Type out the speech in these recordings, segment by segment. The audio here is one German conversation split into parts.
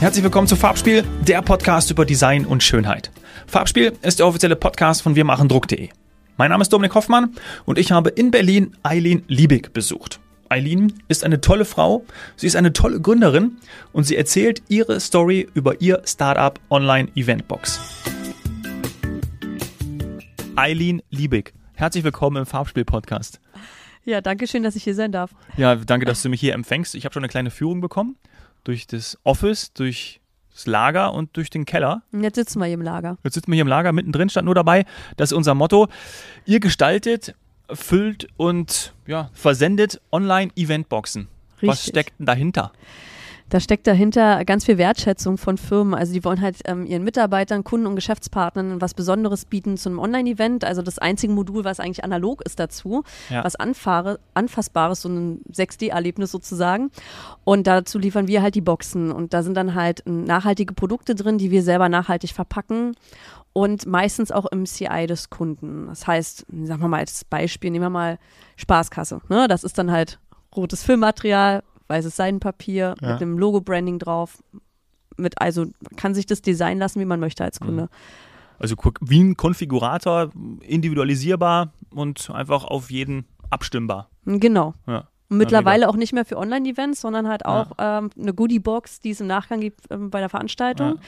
Herzlich willkommen zu Farbspiel, der Podcast über Design und Schönheit. Farbspiel ist der offizielle Podcast von wirmachendruck.de. Mein Name ist Dominik Hoffmann und ich habe in Berlin Eileen Liebig besucht. Eileen ist eine tolle Frau, sie ist eine tolle Gründerin und sie erzählt ihre Story über ihr Startup Online Eventbox. Eileen Liebig, herzlich willkommen im Farbspiel-Podcast. Ja, danke schön, dass ich hier sein darf. Ja, danke, dass du mich hier empfängst. Ich habe schon eine kleine Führung bekommen durch das Office, durch das Lager und durch den Keller. Und jetzt sitzen wir hier im Lager. Jetzt sitzen wir hier im Lager, mittendrin stand nur dabei, das ist unser Motto. Ihr gestaltet, füllt und ja, versendet Online-Eventboxen. Was steckt denn dahinter? Da steckt dahinter ganz viel Wertschätzung von Firmen. Also die wollen halt ähm, ihren Mitarbeitern, Kunden und Geschäftspartnern was Besonderes bieten zu einem Online-Event. Also das einzige Modul, was eigentlich analog ist dazu, Ja. was anfahre, anfassbares, so ein 6D-Erlebnis sozusagen. Und dazu liefern wir halt die Boxen. Und da sind dann halt ähm, nachhaltige Produkte drin, die wir selber nachhaltig verpacken. Und meistens auch im CI des Kunden. Das heißt, sagen wir mal als Beispiel, nehmen wir mal Spaßkasse. Ne? Das ist dann halt rotes Filmmaterial, weißes Seidenpapier Ja. mit einem Logo-Branding drauf. Mit, also kann sich das design lassen, wie man möchte als Kunde. Also wie ein Konfigurator, individualisierbar und einfach auf jeden abstimmbar. Genau. Ja. Und mittlerweile auch nicht mehr für Online-Events, sondern halt Ja. auch ähm, eine Goodie-Box, die es im Nachgang gibt ähm, bei der Veranstaltung. Ja.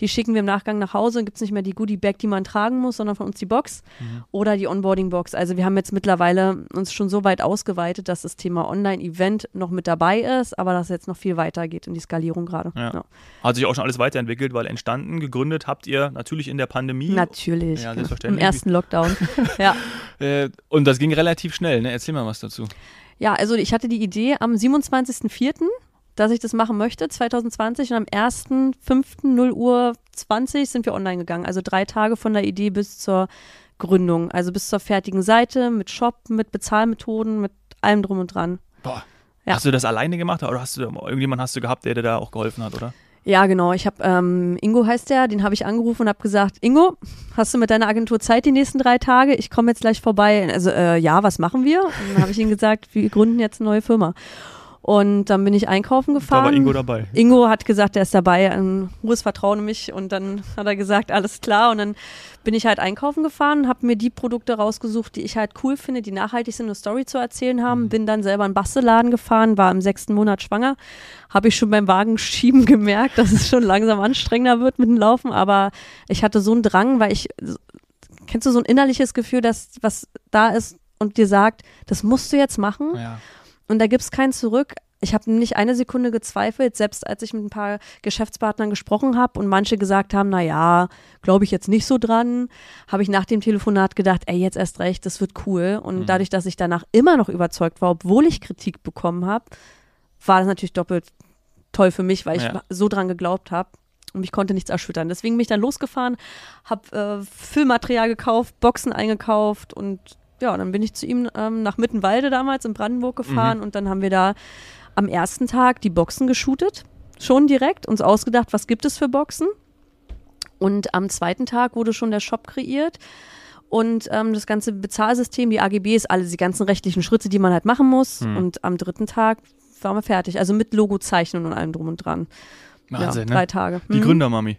Die schicken wir im Nachgang nach Hause. Gibt es nicht mehr die Goodie-Bag, die man tragen muss, sondern von uns die Box Mhm. oder die Onboarding-Box. Also wir haben jetzt mittlerweile uns schon so weit ausgeweitet, dass das Thema Online-Event noch mit dabei ist, aber dass es jetzt noch viel weiter geht in die Skalierung gerade. Ja. Hat sich auch schon alles weiterentwickelt, weil entstanden, gegründet habt ihr natürlich in der Pandemie. Natürlich. Ja, Im selbstverständlich. ersten Lockdown. ja. Äh, und das ging relativ schnell, ne? Erzähl mal was dazu. Ja, also ich hatte die Idee am 27.04., dass ich das machen möchte, 2020 und am 1.05. Uhr 20 sind wir online gegangen. Also drei Tage von der Idee bis zur Gründung. Also bis zur fertigen Seite mit Shop, mit Bezahlmethoden, mit allem drum und dran. Boah. Ja. Hast du das alleine gemacht oder hast du irgendjemanden hast du gehabt, der dir da auch geholfen hat, oder? Ja, genau. Ich habe ähm, Ingo heißt der, den habe ich angerufen und habe gesagt, Ingo, hast du mit deiner Agentur Zeit die nächsten drei Tage? Ich komme jetzt gleich vorbei. Also äh, ja, was machen wir? Und dann habe ich ihm gesagt, wir gründen jetzt eine neue Firma. Und dann bin ich einkaufen Da gefahren. war Ingo dabei. Ingo hat gesagt, er ist dabei, ein hohes Vertrauen in mich. Und dann hat er gesagt, alles klar. Und dann bin ich halt einkaufen gefahren, habe mir die Produkte rausgesucht, die ich halt cool finde, die nachhaltig sind, eine Story zu erzählen haben, bin dann selber in einen Bastelladen gefahren, war im sechsten Monat schwanger, habe ich schon beim Wagen schieben gemerkt, dass es schon langsam anstrengender wird mit dem Laufen, aber ich hatte so einen Drang, weil ich, kennst du so ein innerliches Gefühl, dass was da ist und dir sagt, das musst du jetzt machen? Ja. Und da gibt es kein Zurück. Ich habe nicht eine Sekunde gezweifelt, selbst als ich mit ein paar Geschäftspartnern gesprochen habe und manche gesagt haben, na ja, glaube ich jetzt nicht so dran, habe ich nach dem Telefonat gedacht, ey, jetzt erst recht, das wird cool. Und Mhm. dadurch, dass ich danach immer noch überzeugt war, obwohl ich Kritik bekommen habe, war das natürlich doppelt toll für mich, weil ich Ja. so dran geglaubt habe. Und mich konnte nichts erschüttern. Deswegen bin ich dann losgefahren, habe äh, Füllmaterial gekauft, Boxen eingekauft und ja, dann bin ich zu ihm ähm, nach Mittenwalde damals in Brandenburg gefahren und dann haben wir da am ersten Tag die Boxen geshootet, schon direkt, uns ausgedacht, was gibt es für Boxen. Und am zweiten Tag wurde schon der Shop kreiert und ähm, das ganze Bezahlsystem, die AGBs, alle die ganzen rechtlichen Schritte, die man halt machen muss. Hm. Und am dritten Tag waren wir fertig, also mit Logozeichnung und allem drum und dran. Wahnsinn, ja, drei ne? Tage. Die Mhm. Gründermami.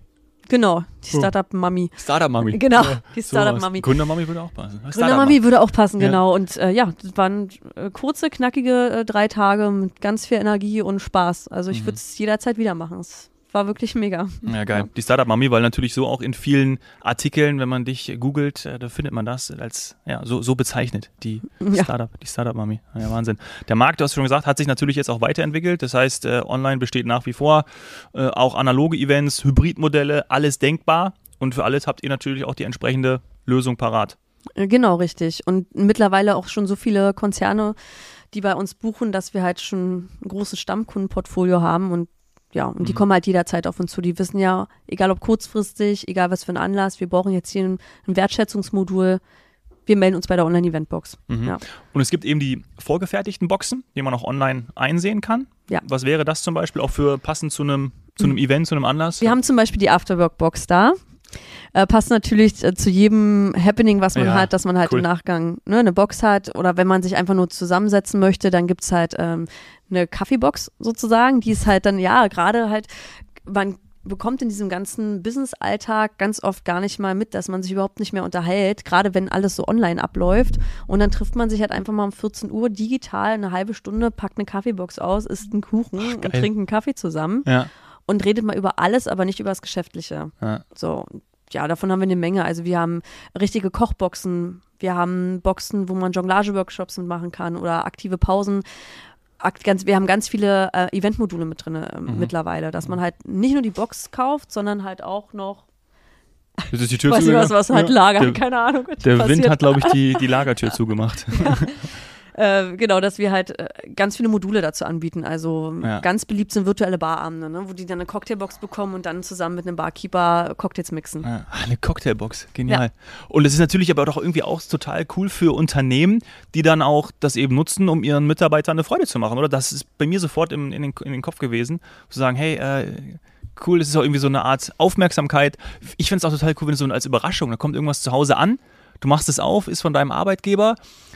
Genau, die. Startup-Mami. Startup-Mami. Genau, Ja, die. Startup-Mami. Gründermami würde auch passen. Gründermami würde auch passen, Ja. genau. Und äh, ja, das waren äh, kurze, knackige äh, drei Tage mit ganz viel Energie und Spaß. Also ich Mhm. würde es jederzeit wieder machen. Es war wirklich mega. Ja, geil. Die Startup-Mami, weil natürlich so auch in vielen Artikeln, wenn man dich googelt, äh, da findet man das als, ja, so, so bezeichnet, die Ja. Startup, die Startup-Mami. Ja, Wahnsinn. Der Markt, du hast schon gesagt, hat sich natürlich jetzt auch weiterentwickelt. Das heißt, äh, online besteht nach wie vor äh, auch analoge Events, Hybridmodelle, alles denkbar. Und für alles habt ihr natürlich auch die entsprechende Lösung parat. Genau, richtig. Und mittlerweile auch schon so viele Konzerne, die bei uns buchen, dass wir halt schon ein großes Stammkundenportfolio haben und ja, und die Mhm. kommen halt jederzeit auf uns zu. Die wissen ja, egal ob kurzfristig, egal was für ein Anlass, wir brauchen jetzt hier ein, ein Wertschätzungsmodul. Wir melden uns bei der Online-Event-Box. Mhm. Ja. Und es gibt eben die vorgefertigten Boxen, die man auch online einsehen kann. Ja. Was wäre das zum Beispiel auch für passend zu einem, zu einem Event, zu einem Anlass? Wir haben zum Beispiel die Afterwork-Box da. Äh, passt natürlich äh, zu jedem Happening, was man Ja, hat, dass man halt cool. im Nachgang ne, eine Box hat. Oder wenn man sich einfach nur zusammensetzen möchte, dann gibt's halt ähm, eine Kaffeebox sozusagen. Die ist halt dann, ja, gerade halt man bekommt in diesem ganzen Business-Alltag ganz oft gar nicht mal mit, dass man sich überhaupt nicht mehr unterhält, gerade wenn alles so online abläuft. Und dann trifft man sich halt einfach mal um 14 Uhr digital eine halbe Stunde, packt eine Kaffeebox aus, isst einen Kuchen Ach, und trinkt einen Kaffee zusammen Ja. Und redet mal über alles, aber nicht über das Geschäftliche. Ja. So, ja, davon haben wir eine Menge. Also wir haben richtige Kochboxen, wir haben Boxen, wo man Jonglage-Workshops mitmachen kann oder aktive Pausen. Akt, ganz, wir haben ganz viele äh, Eventmodule mit drin äh, Mhm. mittlerweile, dass man halt nicht nur die Box kauft, sondern halt auch noch, Jetzt ist die Tür weiß nicht was, was halt Ja. lagert, keine Ahnung. der Wind passiert. hat, glaube ich, die, die Lagertür zugemacht. Äh, genau, dass wir halt äh, ganz viele Module dazu anbieten. Also Ja. ganz beliebt sind virtuelle Barabende, ne? wo die dann eine Cocktailbox bekommen und dann zusammen mit einem Barkeeper Cocktails mixen. Ja, ah, eine Cocktailbox, genial. Und es ist natürlich aber doch irgendwie auch total cool für Unternehmen, die dann auch das eben nutzen, um ihren Mitarbeitern eine Freude zu machen, oder? Das ist bei mir sofort im, in, den, in den Kopf gewesen, zu sagen, hey, äh, cool, es ist auch irgendwie so eine Art Aufmerksamkeit. Ich finde es auch total cool, wenn es so als Überraschung, da kommt irgendwas zu Hause an, du machst es auf, ist von deinem Arbeitgeber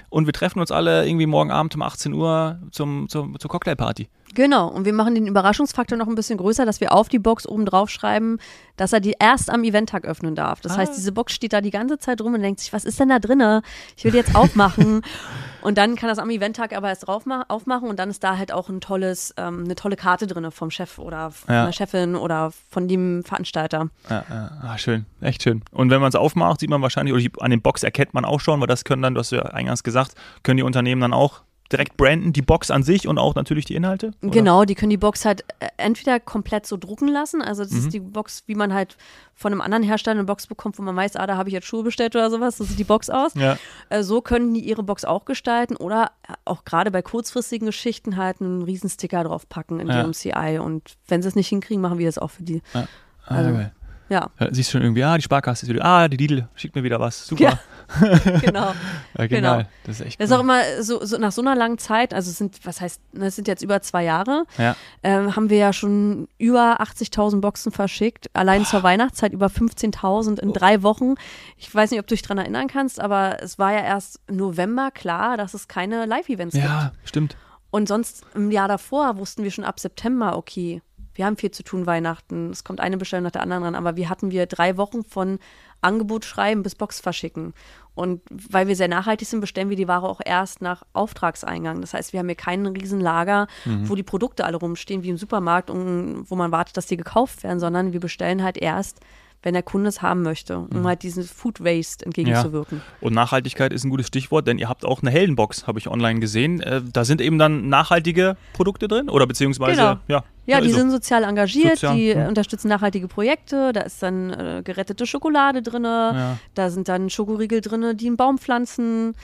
und wir treffen uns alle irgendwie morgen Abend um 18 Uhr zum, zum, zur Cocktailparty. Genau, und wir machen den Überraschungsfaktor noch ein bisschen größer, dass wir auf die Box oben drauf schreiben, dass er die erst am Eventtag öffnen darf. Das Ah. heißt, diese Box steht da die ganze Zeit rum und denkt sich, was ist denn da drinne? Ich will die jetzt aufmachen. und dann kann das am Eventtag aber erst aufmachen und dann ist da halt auch ein tolles, ähm, eine tolle Karte drinne vom Chef oder von Ja. der Chefin oder von dem Veranstalter. Ja, ja. Ah, schön, echt schön. Und wenn man es aufmacht, sieht man wahrscheinlich, oder an den Box erkennt man auch schon, weil das können dann, du hast ja eingangs gesagt, können die Unternehmen dann auch direkt branden, die Box an sich und auch natürlich die Inhalte? oder? Genau, die können die Box halt äh, entweder komplett so drucken lassen, also das Mhm. ist die Box, wie man halt von einem anderen Hersteller eine Box bekommt, wo man weiß, ah, da habe ich jetzt Schuhe bestellt oder sowas, so sieht die Box aus. Ja, Äh, so können die ihre Box auch gestalten oder auch gerade bei kurzfristigen Geschichten halt einen riesen Sticker draufpacken in Ja. ihrem CI und wenn sie es nicht hinkriegen, machen wir das auch für die. ah, Also- geil. Ja, Ja, siehst schon irgendwie, ah, die Sparkasse ist wieder, ah, die Lidl schickt mir wieder was. Super. Ja. genau. Ja, genial. Das ist echt Das cool. ist auch immer so, so nach so einer langen Zeit, also es sind, was heißt, ne, es sind jetzt über zwei Jahre, ja. ähm, haben wir ja schon über 80.000 Boxen verschickt. Allein zur Weihnachtszeit über 15.000 in drei Wochen. Ich weiß nicht, ob du dich dran erinnern kannst, aber es war ja erst November klar, dass es keine Live-Events gibt. ja, stimmt. Und sonst im Jahr davor wussten wir schon ab September, okay, wir haben viel zu tun Weihnachten, es kommt eine Bestellung nach der anderen ran, aber wie hatten wir drei Wochen von Angebot schreiben bis Box verschicken. Und weil wir sehr nachhaltig sind, bestellen wir die Ware auch erst nach Auftragseingang. Das heißt, wir haben hier kein Riesenlager, wo die Produkte alle rumstehen, wie im Supermarkt, und wo man wartet, dass die gekauft werden, sondern wir bestellen halt erst, wenn der Kunde es haben möchte, um halt diesen Food Waste entgegenzuwirken. Und Nachhaltigkeit ist ein gutes Stichwort, denn ihr habt auch eine Heldenbox, habe ich online gesehen. Äh, da sind eben dann nachhaltige Produkte drin oder beziehungsweise, Genau. ja. Ja, die also, sind sozial engagiert, Sozial, die hm. äh, unterstützen nachhaltige Projekte. Da ist dann äh, gerettete Schokolade drin, Ja. da sind dann Schokoriegel drin, die einen Baum pflanzen.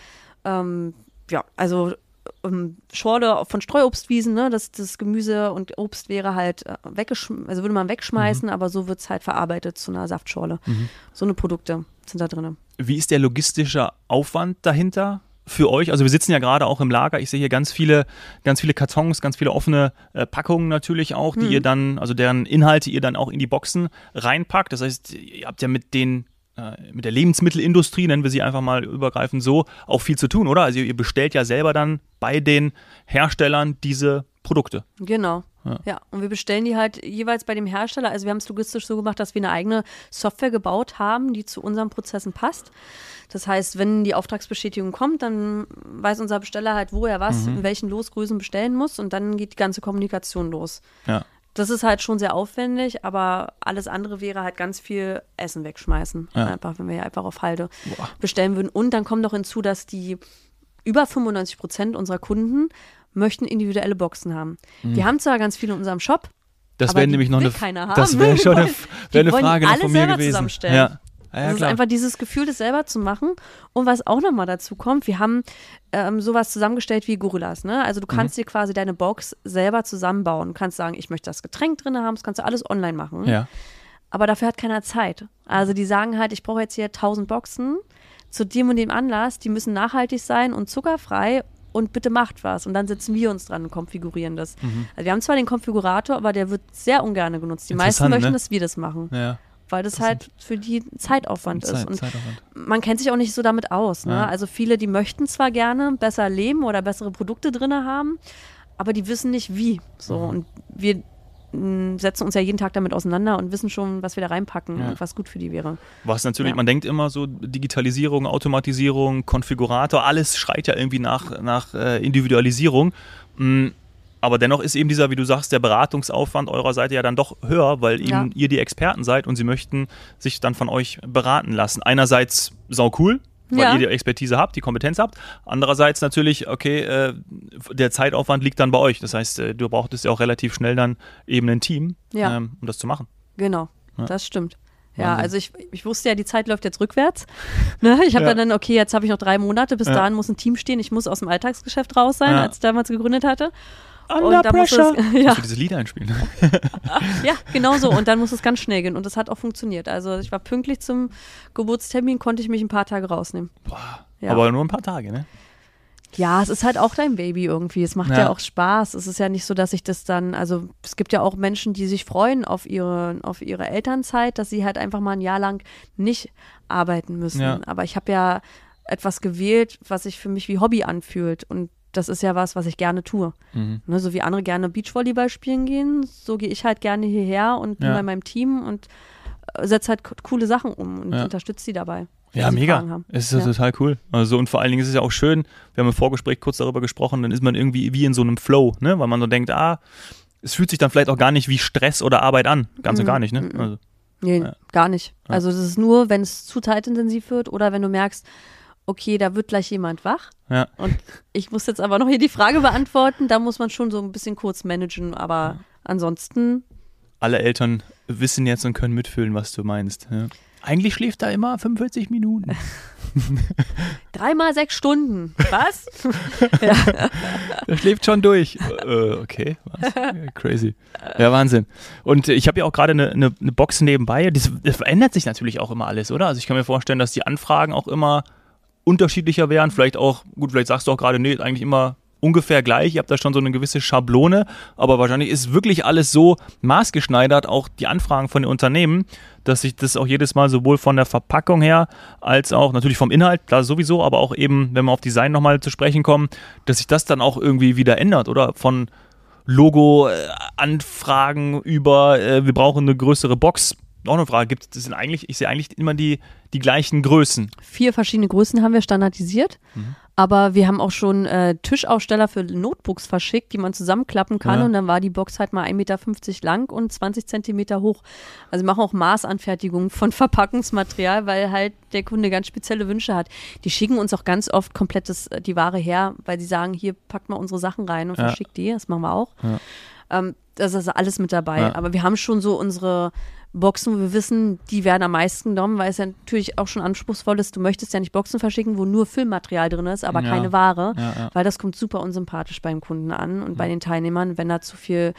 Ähm, ja, also ähm, Schorle von Streuobstwiesen, ne? das, das Gemüse und Obst wäre halt äh, weggeschmissen, also würde man wegschmeißen, Mhm. aber so wird es halt verarbeitet zu einer Saftschorle. So eine Produkte sind da drin. Wie ist der logistische Aufwand dahinter für euch? Also wir sitzen ja gerade auch im Lager. Ich sehe hier ganz viele, ganz viele Kartons, ganz viele offene äh, Packungen natürlich auch, die ihr dann, also deren Inhalte ihr dann auch in die Boxen reinpackt. Das heißt, ihr habt ja mit den mit der Lebensmittelindustrie, nennen wir sie einfach mal übergreifend so, auch viel zu tun, oder? Also ihr bestellt ja selber dann bei den Herstellern diese Produkte. Genau. Ja. Ja. und wir bestellen die halt jeweils bei dem Hersteller. Also wir haben es logistisch so gemacht, dass wir eine eigene Software gebaut haben, die zu unseren Prozessen passt. Das heißt, wenn die Auftragsbestätigung kommt, dann weiß unser Besteller halt, wo er was, in welchen Losgrößen bestellen muss und dann geht die ganze Kommunikation los. Ja. Das ist halt schon sehr aufwendig, aber alles andere wäre halt ganz viel Essen wegschmeißen. Ja. Einfach, wenn wir ja einfach auf Halde Boah. bestellen würden. Und dann kommt noch hinzu, dass die über 95 Prozent unserer Kunden möchten individuelle Boxen haben. Wir haben zwar ganz viele in unserem Shop, Das wäre nämlich noch eine, keiner das haben. wäre schon eine, wär eine Frage noch alle von mir gewesen. zusammenstellen. Ja. Ja, ja, das ist klar. einfach dieses Gefühl, das selber zu machen. Und was auch nochmal dazu kommt, wir haben ähm, sowas zusammengestellt wie Gorillas. Ne? Also du Mhm. kannst dir quasi deine Box selber zusammenbauen. Du kannst sagen, ich möchte das Getränk drin haben, das kannst du alles online machen. ja. Aber dafür hat keiner Zeit. Also die sagen halt, ich brauche jetzt hier 1000 Boxen zu dem und dem Anlass, die müssen nachhaltig sein und zuckerfrei und bitte macht was. Und dann setzen wir uns dran und konfigurieren das. Also wir haben zwar den Konfigurator, aber der wird sehr ungern genutzt. Die meisten möchten, ne? dass wir das machen, ja. Weil das halt für die Zeitaufwand ist. Zeit, Und Zeitaufwand. man kennt sich auch nicht so damit aus. Ne? Ja. Also viele, die möchten zwar gerne besser leben oder bessere Produkte drin haben, aber die wissen nicht wie. So Mhm. und wir mh, setzen uns ja jeden Tag damit auseinander und wissen schon, was wir da reinpacken Ja. und was gut für die wäre. Was natürlich, Ja. man denkt immer so Digitalisierung, Automatisierung, Konfigurator, alles schreit ja irgendwie nach, nach äh, Individualisierung. Mm, Aber dennoch ist eben dieser, wie du sagst, der Beratungsaufwand eurer Seite ja dann doch höher, weil eben Ja. ihr die Experten seid und sie möchten sich dann von euch beraten lassen. Einerseits sau cool, weil Ja. ihr die Expertise habt, die Kompetenz habt. Andererseits natürlich, okay, äh, der Zeitaufwand liegt dann bei euch. Das heißt, äh, du brauchtest ja auch relativ schnell dann eben ein Team, Ja. ähm, um das zu machen. Genau, Ja. das stimmt. Ja, Wahnsinn. also ich, ich wusste ja, die Zeit läuft jetzt rückwärts. Ne? Ich habe Ja. dann, okay, jetzt habe ich noch drei Monate, bis dahin muss ein Team stehen, ich muss aus dem Alltagsgeschäft raus sein, als ich damals gegründet hatte. Under da muss pressure. es, ja, Musst du diese Lieder einspielen? ja, genau so. Und dann muss es ganz schnell gehen. Und das hat auch funktioniert. Also ich war pünktlich zum Geburtstermin, konnte ich mich ein paar Tage rausnehmen. Boah. Ja. Aber nur ein paar Tage, ne? Ja, es ist halt auch dein Baby irgendwie. Es macht ja. Ja. auch Spaß. Es ist ja nicht so, dass ich das dann, also es gibt ja auch Menschen, die sich freuen auf ihre, auf ihre Elternzeit, dass sie halt einfach mal ein Jahr lang nicht arbeiten müssen. Ja. Aber ich habe ja etwas gewählt, was sich für mich wie Hobby anfühlt. Und das ist ja was, was ich gerne tue. Mhm. Ne, so wie andere gerne Beachvolleyball spielen gehen, so gehe ich halt gerne hierher und bin Ja. bei meinem Team und äh, setze halt co- coole Sachen um und Ja. unterstütze sie dabei. Ja, mega. Es ist ja. Total cool. Also und vor allen Dingen ist es ja auch schön, wir haben im Vorgespräch kurz darüber gesprochen, dann ist man irgendwie wie in so einem Flow, ne? Weil man so denkt, ah, es fühlt sich dann vielleicht auch gar nicht wie Stress oder Arbeit an. Ganz und Mhm, gar nicht, ne? mhm. Also, Nee, Ja. gar nicht. Also das ist nur, wenn es zu zeitintensiv wird oder wenn du merkst, okay, da wird gleich jemand wach. ja. Und ich muss jetzt aber noch hier die Frage beantworten. Da muss man schon so ein bisschen kurz managen, aber ansonsten, Alle Eltern wissen jetzt und können mitfühlen, was du meinst. Ja. Eigentlich schläft er immer 45 Minuten. dreimal sechs Stunden. Was? Der schläft schon durch. äh, okay, was? Ja, Crazy. Ja, Wahnsinn. Und ich habe ja auch gerade eine, eine, eine Box nebenbei. Das, das verändert sich natürlich auch immer alles, oder? Also ich kann mir vorstellen, dass die Anfragen auch immer unterschiedlicher werden. Vielleicht auch, gut, vielleicht sagst du auch gerade, nee, eigentlich immer ungefähr gleich. Ihr habt da schon so eine gewisse Schablone, aber wahrscheinlich ist wirklich alles so maßgeschneidert, auch die Anfragen von den Unternehmen, dass sich das auch jedes Mal sowohl von der Verpackung her als auch natürlich vom Inhalt, klar sowieso, aber auch eben, wenn wir auf Design nochmal zu sprechen kommen, dass sich das dann auch irgendwie wieder ändert, oder? Von Logo-Anfragen über, äh, wir brauchen eine größere Box. Noch eine Frage, gibt es sind eigentlich, ich sehe eigentlich immer die, die gleichen Größen. Vier verschiedene Größen haben wir standardisiert. Mhm. Aber wir haben auch schon äh, Tischaussteller für Notebooks verschickt, die man zusammenklappen kann. Ja. Und dann war die Box halt mal 1,50 Meter lang und 20 Zentimeter hoch. Also wir machen auch Maßanfertigungen von Verpackungsmaterial, weil halt der Kunde ganz spezielle Wünsche hat. Die schicken uns auch ganz oft komplettes äh, die Ware her, weil sie sagen, hier packt mal unsere Sachen rein und Ja. verschickt die. Das machen wir auch. Ja. Ähm, das ist alles mit dabei. Aber wir haben schon so unsere Boxen, wo wir wissen, die werden am meisten genommen, weil es ja natürlich auch schon anspruchsvoll ist. Du möchtest ja nicht Boxen verschicken, wo nur Filmmaterial drin ist, aber Ja. keine Ware, Ja, ja. weil das kommt super unsympathisch beim Kunden an und bei den Teilnehmern, wenn da zu viel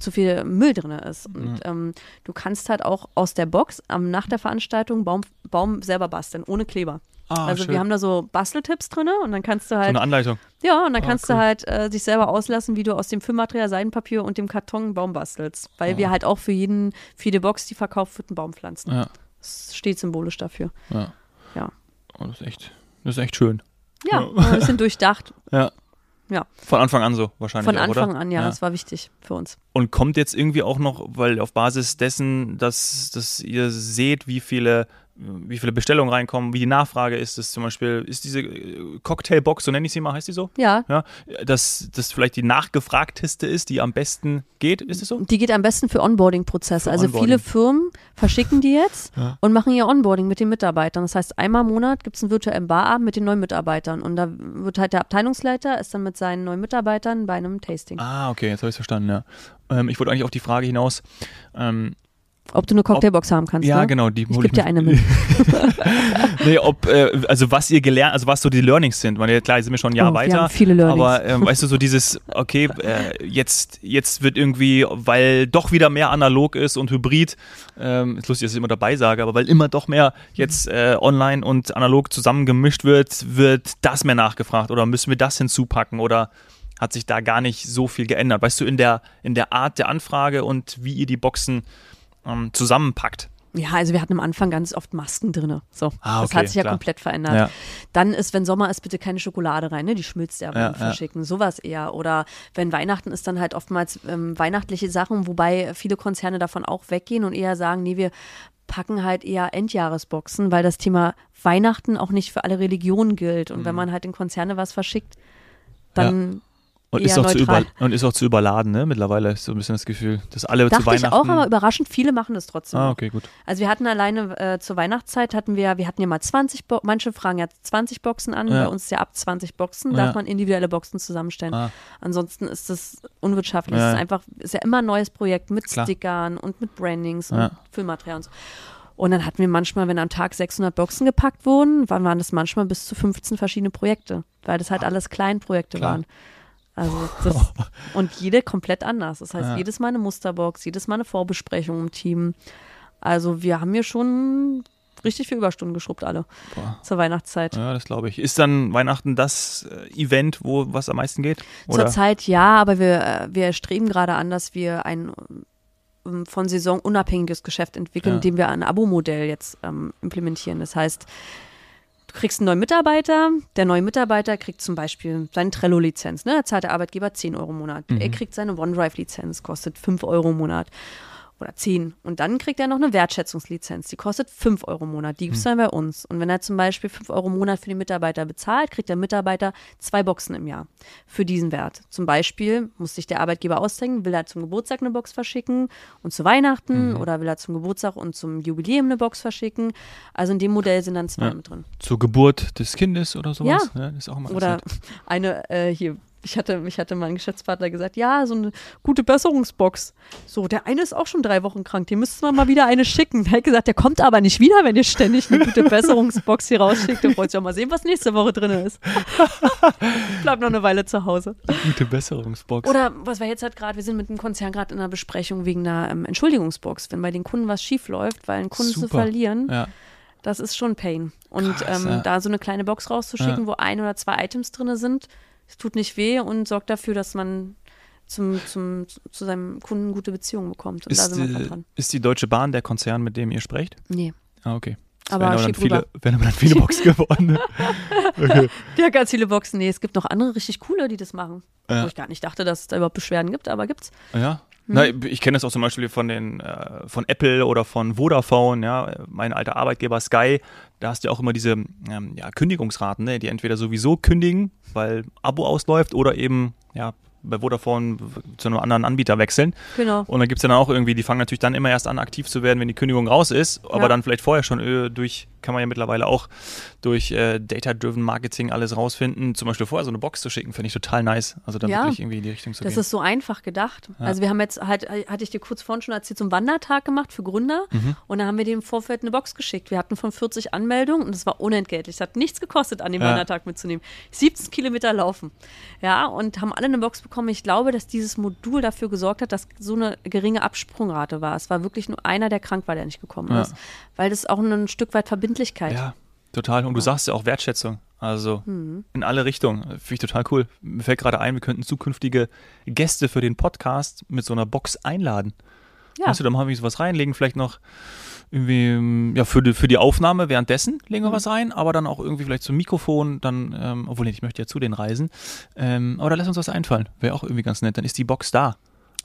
zu viel Müll drin ist. Und ähm, du kannst halt auch aus der Box am nach der Veranstaltung Baum, Baum selber basteln, ohne Kleber. Ah, also schön. wir haben da so Basteltipps drin und dann kannst du so halt eine Anleitung. ja, und dann Ah, kannst cool. du halt äh, dich selber auslassen, wie du aus dem Filmmaterial, Seidenpapier und dem Karton einen Baum bastelst. Weil Ah. wir halt auch für jeden, für jede Box, die verkauft wird, einen Baum pflanzen. Ja, Das steht symbolisch dafür. ja. Ja. Oh, das ist echt, das ist echt schön. Ja, Ja. ein bisschen durchdacht. Ja. Ja. Von Anfang an so wahrscheinlich. Von auch, Anfang oder? an, ja, das war wichtig für uns. Und kommt jetzt irgendwie auch noch, weil auf Basis dessen, dass, dass ihr seht, wie viele, wie viele Bestellungen reinkommen, wie die Nachfrage ist, das zum Beispiel, ist diese äh, Cocktailbox, so nenne ich sie mal, heißt die so? Ja, Ja, dass das vielleicht die nachgefragteste ist, die am besten geht, ist es so? die geht am besten für Onboarding-Prozess. Für Also Onboarding. viele Firmen verschicken die jetzt Ja. und machen ihr Onboarding mit den Mitarbeitern. Das heißt, einmal im Monat gibt es einen virtuellen Barabend mit den neuen Mitarbeitern. Und da wird halt der Abteilungsleiter, ist dann mit seinen neuen Mitarbeitern bei einem Tasting. Ah, okay, jetzt habe ich es verstanden, ja. Ähm, ich wollte eigentlich auf die Frage hinaus, ähm, Ob du eine Cocktailbox haben kannst, ja, ne? genau, die Ich hol gebe dir mir- eine mit. nee, ob, äh, also was ihr gelernt, also was so die Learnings sind. Weil ja, klar, sind wir schon ein Jahr Oh, wir weiter. haben viele Learnings. Aber ähm, weißt du, so dieses, okay, äh, jetzt, jetzt wird irgendwie, weil doch wieder mehr analog ist und hybrid, ähm, ist lustig, dass ich immer dabei sage, aber weil immer doch mehr jetzt äh, online und analog zusammengemischt wird, wird das mehr nachgefragt oder müssen wir das hinzupacken oder hat sich da gar nicht so viel geändert? Weißt du, in der, in der Art der Anfrage und wie ihr die Boxen ähm, zusammenpackt? Ja, also wir hatten am Anfang ganz oft Masken drin. So, Ah, das okay, hat sich ja klar. komplett verändert. Ja. Dann ist, wenn Sommer ist, bitte keine Schokolade rein, ne? Die schmilzt ja beim Ja, ja. Verschicken. Sowas eher. Oder wenn Weihnachten ist, dann halt oftmals ähm, weihnachtliche Sachen, wobei viele Konzerne davon auch weggehen und eher sagen, nee, wir packen halt eher Endjahresboxen, weil das Thema Weihnachten auch nicht für alle Religionen gilt. Und wenn Mhm. man halt in Konzerne was verschickt, dann Und ist, auch zu und ist auch zu überladen, ne? Mittlerweile ist so ein bisschen das Gefühl, dass alle zu dachte ich Weihnachten. auch, aber überraschend viele machen das trotzdem. ah, okay, gut. Also wir hatten alleine äh, zur Weihnachtszeit hatten wir, wir hatten ja mal 20, Bo manche fragen ja 20 Boxen an, Ja. bei uns ist ja ab 20 Boxen, Ja. darf man individuelle Boxen zusammenstellen. Ah. Ansonsten ist das unwirtschaftlich. Ja. Es ist einfach, ist ja immer ein neues Projekt mit Klar. Stickern und mit Brandings und Füllmaterial und so. Und dann hatten wir manchmal, wenn am Tag 600 Boxen gepackt wurden, waren, waren das manchmal bis zu 15 verschiedene Projekte, weil das halt alles Kleinprojekte Ah. Klar. waren. Also das, und jede komplett anders. Das heißt, Ja. jedes Mal eine Musterbox, jedes Mal eine Vorbesprechung im Team. Also wir haben hier schon richtig viel Überstunden geschrubbt alle Boah. zur Weihnachtszeit. Ja, das glaube ich. Ist dann Weihnachten das äh, Event, wo was am meisten geht? Oder? Zurzeit ja, aber wir, äh, wir streben gerade an, dass wir ein ähm, von Saison unabhängiges Geschäft entwickeln, Ja. indem wir ein Abo-Modell jetzt ähm, implementieren. Das heißt, kriegst einen neuen Mitarbeiter, der neue Mitarbeiter kriegt zum Beispiel seine Trello-Lizenz, ne? da zahlt der Arbeitgeber 10 Euro im Monat. Mhm. Er kriegt seine OneDrive-Lizenz, kostet 5 Euro im Monat. Oder 10. Und dann kriegt er noch eine Wertschätzungslizenz, die kostet 5 Euro im Monat. Die gibt es Mhm. dann bei uns. Und wenn er zum Beispiel 5 Euro im Monat für den Mitarbeiter bezahlt, kriegt der Mitarbeiter zwei Boxen im Jahr für diesen Wert. Zum Beispiel muss sich der Arbeitgeber ausdenken, will er zum Geburtstag eine Box verschicken und zu Weihnachten Mhm. oder will er zum Geburtstag und zum Jubiläum eine Box verschicken. Also in dem Modell sind dann zwei Ja. mit drin. Zur Geburt des Kindes oder sowas? Ja. Das ist auch immer Oder eine, äh, hier, ich hatte, mich hatte mein Geschäftspartner gesagt, ja, so eine gute Besserungsbox. So, der eine ist auch schon drei Wochen krank, dem müssten wir mal wieder eine schicken. Der hat gesagt, der kommt aber nicht wieder, wenn ihr ständig eine gute Besserungsbox hier rausschickt. Und wollt ihr auch mal sehen, was nächste Woche drin ist. Bleibt noch eine Weile zu Hause. Gute Besserungsbox. Oder was wir jetzt halt gerade, wir sind mit dem Konzern gerade in einer Besprechung wegen einer ähm, Entschuldigungsbox, wenn bei den Kunden was schief läuft, weil einen Kunden zu Super. verlieren, ja. das ist schon Pain. Und Krass, ähm, ja. da so eine kleine Box rauszuschicken, Ja. wo ein oder zwei Items drin sind, es tut nicht weh und sorgt dafür, dass man zum, zum, zu seinem Kunden gute Beziehungen bekommt. Und da Ist, sind wir dran. ist die Deutsche Bahn der Konzern, mit dem ihr sprecht? Nee. Ah, okay. Das Aber wären dann schieb viele, wären aber dann viele Boxen geworden. okay. Ja, ganz viele Boxen. Nee, es gibt noch andere richtig coole, die das machen. Ja. Wo ich gar nicht dachte, dass es da überhaupt Beschwerden gibt, aber gibt's. Ja. Hm. Na, ich kenne das auch zum Beispiel von den äh, von Apple oder von Vodafone, ja, mein alter Arbeitgeber Sky, da hast du ja auch immer diese ähm, ja, Kündigungsraten, ne, die entweder sowieso kündigen, weil Abo ausläuft, oder eben ja bei Vodafone zu einem anderen Anbieter wechseln. Genau. Und dann gibt es ja dann auch irgendwie, die fangen natürlich dann immer erst an, aktiv zu werden, wenn die Kündigung raus ist, aber Ja. dann vielleicht vorher schon äh, durch, kann man ja mittlerweile auch durch äh, Data-Driven Marketing alles rausfinden. Zum Beispiel vorher so eine Box zu schicken, finde ich total nice. Also dann Ja. wirklich irgendwie in die Richtung zu Das gehen. ist so einfach gedacht. Also wir haben jetzt halt, hatte ich dir kurz vorhin schon erzählt, so einen Wandertag gemacht für Gründer Mhm. und da haben wir dem im Vorfeld eine Box geschickt. Wir hatten von 40 Anmeldungen und es war unentgeltlich. Es hat nichts gekostet, an dem Ja. Wandertag mitzunehmen. 17 Kilometer laufen. Ja, und haben alle eine Box bekommen. Ich glaube, dass dieses Modul dafür gesorgt hat, dass so eine geringe Absprungrate war. Es war wirklich nur einer, der krank war, der nicht gekommen Ja. ist. Weil das auch ein Stück weit Verbindlichkeit. Ja, total. Und du sagst ja auch Wertschätzung. Also Mhm. in alle Richtungen. Finde ich total cool. Mir fällt gerade ein, wir könnten zukünftige Gäste für den Podcast mit so einer Box einladen. Ja. Weißt du, da machen wir sowas rein, legen vielleicht noch irgendwie, ähm, ja, für die, für die Aufnahme währenddessen legen Mhm. wir was rein, aber dann auch irgendwie vielleicht zum Mikrofon, dann, ähm, obwohl ich möchte ja zu den reisen. Ähm, aber da lass uns was einfallen. Wäre auch irgendwie ganz nett. Dann ist die Box da.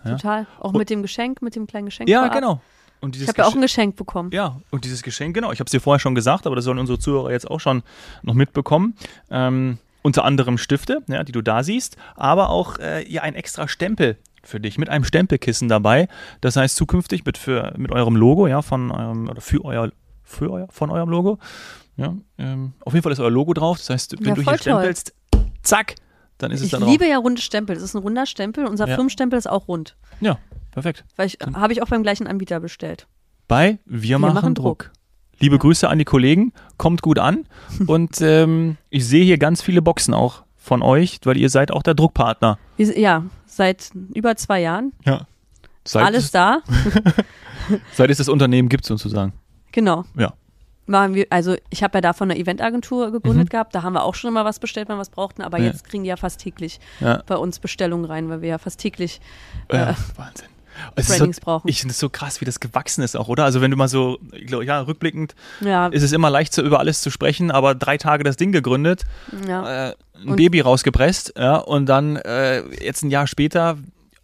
Ja. Total. Auch Und- mit dem Geschenk, mit dem kleinen Geschenk. Ja, genau. Und Ich habe ja auch ein Geschenk bekommen. ja, und dieses Geschenk, genau, ich habe es dir vorher schon gesagt, aber das sollen unsere Zuhörer jetzt auch schon noch mitbekommen. Ähm, unter anderem Stifte, ja, die du da siehst, aber auch äh, ja, ein extra Stempel für dich mit einem Stempelkissen dabei. Das heißt, zukünftig mit, für, mit eurem Logo, ja, von eurem, oder für euer, für euer, von eurem Logo. Ja, ähm, auf jeden Fall ist euer Logo drauf. Das heißt, wenn Ja, du hier stempelst, zack, dann ist es Ich da liebe drauf. ja runde Stempel. Das ist ein runder Stempel. Unser Ja. Firmenstempel ist auch rund. Ja, perfekt. Weil ich habe ich auch beim gleichen Anbieter bestellt. bei Wir, machen, machen Druck. Druck. Liebe Ja. Grüße an die Kollegen, kommt gut an. Und ähm, ich sehe hier ganz viele Boxen auch von euch, weil ihr seid auch der Druckpartner. Ja, seit über zwei Jahren. Ja. Seit Alles es, da. Seit es das Unternehmen gibt, sozusagen. Genau. Ja. Machen wir, also ich habe ja davon eine Eventagentur gegründet Mhm. gehabt. Da haben wir auch schon immer was bestellt, wenn wir was brauchten. Aber Ja. jetzt kriegen die ja fast täglich Ja. bei uns Bestellungen rein, weil wir ja fast täglich. ja Äh, Wahnsinn. Trainings so, brauchen. Ich finde es so krass, wie das gewachsen ist auch, oder? Also wenn du mal so, ich glaub, ja, rückblickend ja, ist es immer leicht, so über alles zu sprechen, aber drei Tage das Ding gegründet, ja. äh, ein Und- Baby rausgepresst, ja, und dann äh, jetzt ein Jahr später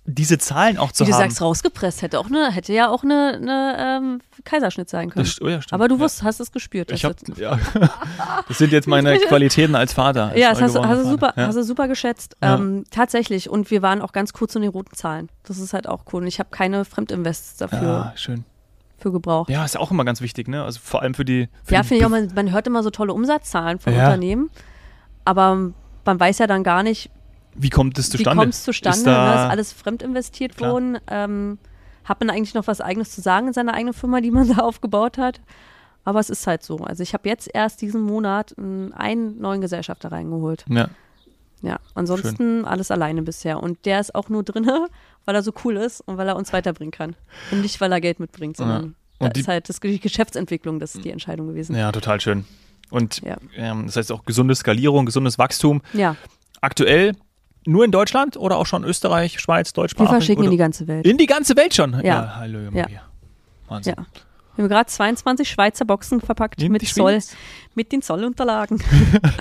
diese Zahlen auch zu Wie du haben. sagst, rausgepresst hätte auch eine, hätte ja auch eine, eine ähm, Kaiserschnitt sein können. das, oh ja. Aber du ja. wusst, hast es gespürt. Ich hab, das- ja. Das sind jetzt meine Qualitäten als Vater. als ja, das hast, du- hast, du Vater. super, Ja. hast du super geschätzt. Ja. Ähm, tatsächlich. Und wir waren auch ganz kurz in den roten Zahlen. Das ist halt auch cool. Und ich habe keine Fremdinvests dafür ja, schön. für gebraucht. Ja, ist ja auch immer ganz wichtig, ne? Also vor allem für die. Für Ja, finde ich auch, man, man hört immer so tolle Umsatzzahlen von Ja. Unternehmen. Aber man weiß ja dann gar nicht, Wie kommt es wie zustande? kommt es zustande. Ist ne? da- Ist alles fremdinvestiert Klar. worden. Ähm, hat man eigentlich noch was Eigenes zu sagen in seiner eigenen Firma, die man da aufgebaut hat? Aber es ist halt so. Also ich habe jetzt erst diesen Monat einen neuen Gesellschafter reingeholt. Ja, Ja, ansonsten alles alleine bisher. Und der ist auch nur drinne, weil er so cool ist und weil er uns weiterbringen kann. Und nicht, weil er Geld mitbringt, sondern Und da die- ist halt das, die Geschäftsentwicklung, das ist die Entscheidung gewesen. ja, total schön. Und Ja. ähm, das heißt auch gesunde Skalierung, gesundes Wachstum. Ja, Aktuell nur in Deutschland oder auch schon Österreich, Schweiz, wir Deutschsprachig? verschicken in die ganze Welt. in die ganze Welt schon. Ja. hallo, Ja. Maria. Wahnsinn. Ja. Wir haben gerade 22 Schweizer Boxen verpackt In mit Zoll, mit den Zollunterlagen.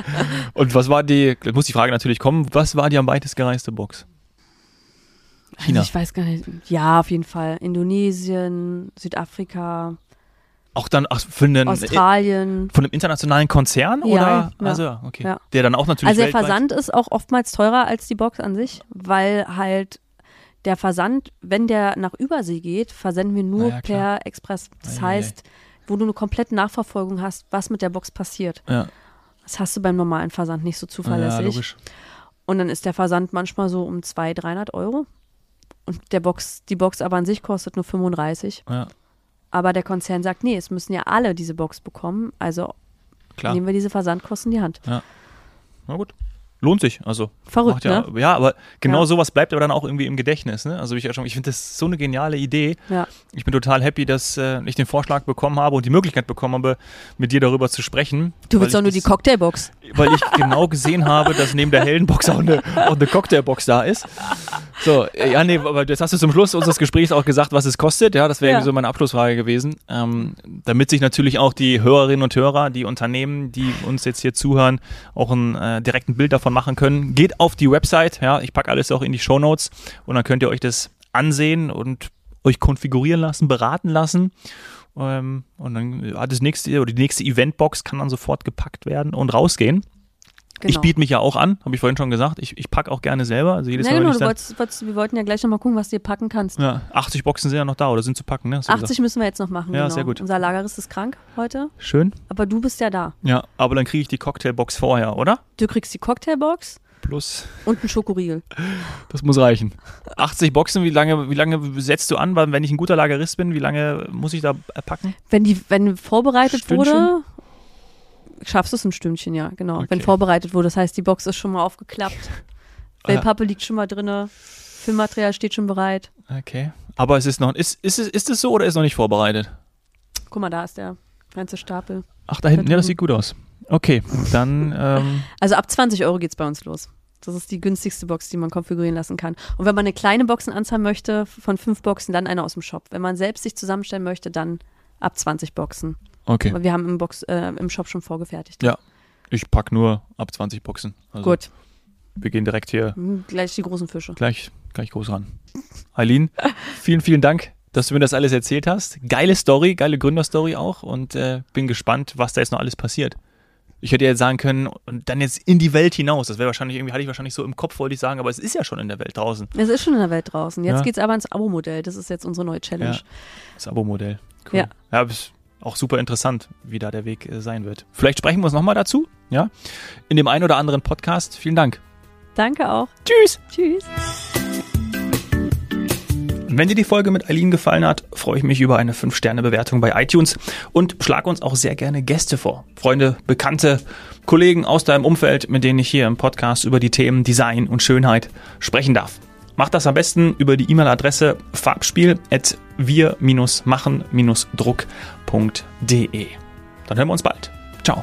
Und was war die, da muss die Frage natürlich kommen, was war die am weitest gereiste Box? China. Also ich weiß gar nicht. Ja, auf jeden Fall. Indonesien, Südafrika, Auch dann ach, für einen, Australien. von einem internationalen Konzern? Ja, oder? ja. Also, ja, okay. Ja. Der dann auch natürlich Also der Versand ist auch oftmals teurer als die Box an sich, weil halt der Versand, wenn der nach Übersee geht, versenden wir nur ja, per Express. Das Ei, ei, ei. heißt, wo du eine komplette Nachverfolgung hast, was mit der Box passiert. Ja, Das hast du beim normalen Versand nicht so ja, zuverlässig. logisch. Und dann ist der Versand manchmal so um 200, 300 Euro. Und der Box, die Box aber an sich kostet nur 35. Ja, Aber der Konzern sagt, nee, es müssen ja alle diese Box bekommen. Also klar. nehmen wir diese Versandkosten in die Hand. Na gut. Lohnt sich, also. Verrückt, ja, ne? ja, aber genau Ja. sowas bleibt aber dann auch irgendwie im Gedächtnis. Ne? Also ich, ja ich finde das so eine geniale Idee. Ja. Ich bin total happy, dass äh, ich den Vorschlag bekommen habe und die Möglichkeit bekommen habe, mit dir darüber zu sprechen. Du willst doch nur die Cocktailbox. Weil ich genau gesehen habe, dass neben der Heldenbox auch eine, auch eine Cocktailbox da ist. So, äh, ja, nee, aber jetzt hast du zum Schluss unseres Gesprächs auch gesagt, was es kostet. Ja, das wäre Ja. so meine Abschlussfrage gewesen. Ähm, damit sich natürlich auch die Hörerinnen und Hörer, die Unternehmen, die uns jetzt hier zuhören, auch ein äh, direkten Bild davon machen können. Geht auf die Website, ja, ich packe alles auch in die Shownotes und dann könnt ihr euch das ansehen und euch konfigurieren lassen, beraten lassen. Ähm, und dann hat das nächste oder die nächste Eventbox kann dann sofort gepackt werden und rausgehen. Genau. Ich biete mich ja auch an, habe ich vorhin schon gesagt. Ich, ich packe auch gerne selber. Also jedes Ja, Mal, genau, du wolltest, wolltest, wir wollten ja gleich nochmal gucken, was du dir packen kannst. ja, 80 Boxen sind ja noch da oder sind zu packen, ne? Hast du 80 müssen wir jetzt noch machen. Ja, genau. sehr gut. Unser Lagerist ist krank heute, gesagt. Schön. aber du bist ja da. Ja, aber dann kriege ich die Cocktailbox vorher, oder? Du kriegst die Cocktailbox Plus, und einen Schokoriegel. das muss reichen. 80 Boxen, wie lange, wie lange setzt du an? Wenn ich ein guter Lagerist bin, wie lange muss ich da packen? Wenn die, wenn vorbereitet Stündchen? wurde, schaffst du es ein Stündchen, ja, genau. Wenn Okay. vorbereitet wurde, das heißt, die Box ist schon mal aufgeklappt. Ah. Wellpappe liegt schon mal drinne, Filmmaterial steht schon bereit. Okay. Aber es ist noch, ist, ist, es, ist es so oder ist noch nicht vorbereitet? Guck mal, da ist der ganze Stapel. Ach, da hinten, ja, das sieht gut aus. Okay, dann, ähm, Also ab 20 Euro geht's bei uns los. Das ist die günstigste Box, die man konfigurieren lassen kann. Und wenn man eine kleine Boxenanzahl möchte, von fünf Boxen, dann eine aus dem Shop. Wenn man selbst sich zusammenstellen möchte, dann ab 20 Boxen. okay. Aber wir haben im, Box, äh, im Shop schon vorgefertigt. Ja. Ich pack nur ab 20 Boxen. Also Gut, Wir gehen direkt hier Hm, gleich die großen Fische. gleich, gleich groß ran. Eileen, vielen, vielen Dank, dass du mir das alles erzählt hast. Geile Story, geile Gründerstory auch und äh, bin gespannt, was da jetzt noch alles passiert. Ich hätte jetzt sagen können, und dann jetzt in die Welt hinaus. Das wäre wahrscheinlich, irgendwie hatte ich wahrscheinlich so im Kopf, wollte ich sagen, aber es ist ja schon in der Welt draußen. Es ist schon in der Welt draußen. Jetzt Ja. geht's aber ins Abo-Modell. Das ist jetzt unsere neue Challenge. Ja. Das Abo-Modell. Cool. Ja. ja ist auch super interessant, wie da der Weg äh, sein wird. Vielleicht sprechen wir uns nochmal dazu, ja? In dem einen oder anderen Podcast. Vielen Dank. Danke auch. Tschüss! Tschüss. Wenn dir die Folge mit Eileen gefallen hat, freue ich mich über eine 5-Sterne-Bewertung bei iTunes und schlag uns auch sehr gerne Gäste vor. Freunde, Bekannte, Kollegen aus deinem Umfeld, mit denen ich hier im Podcast über die Themen Design und Schönheit sprechen darf. Mach das am besten über die E-Mail-Adresse farbspiel.wir-machen-druck.de. Dann hören wir uns bald. Ciao.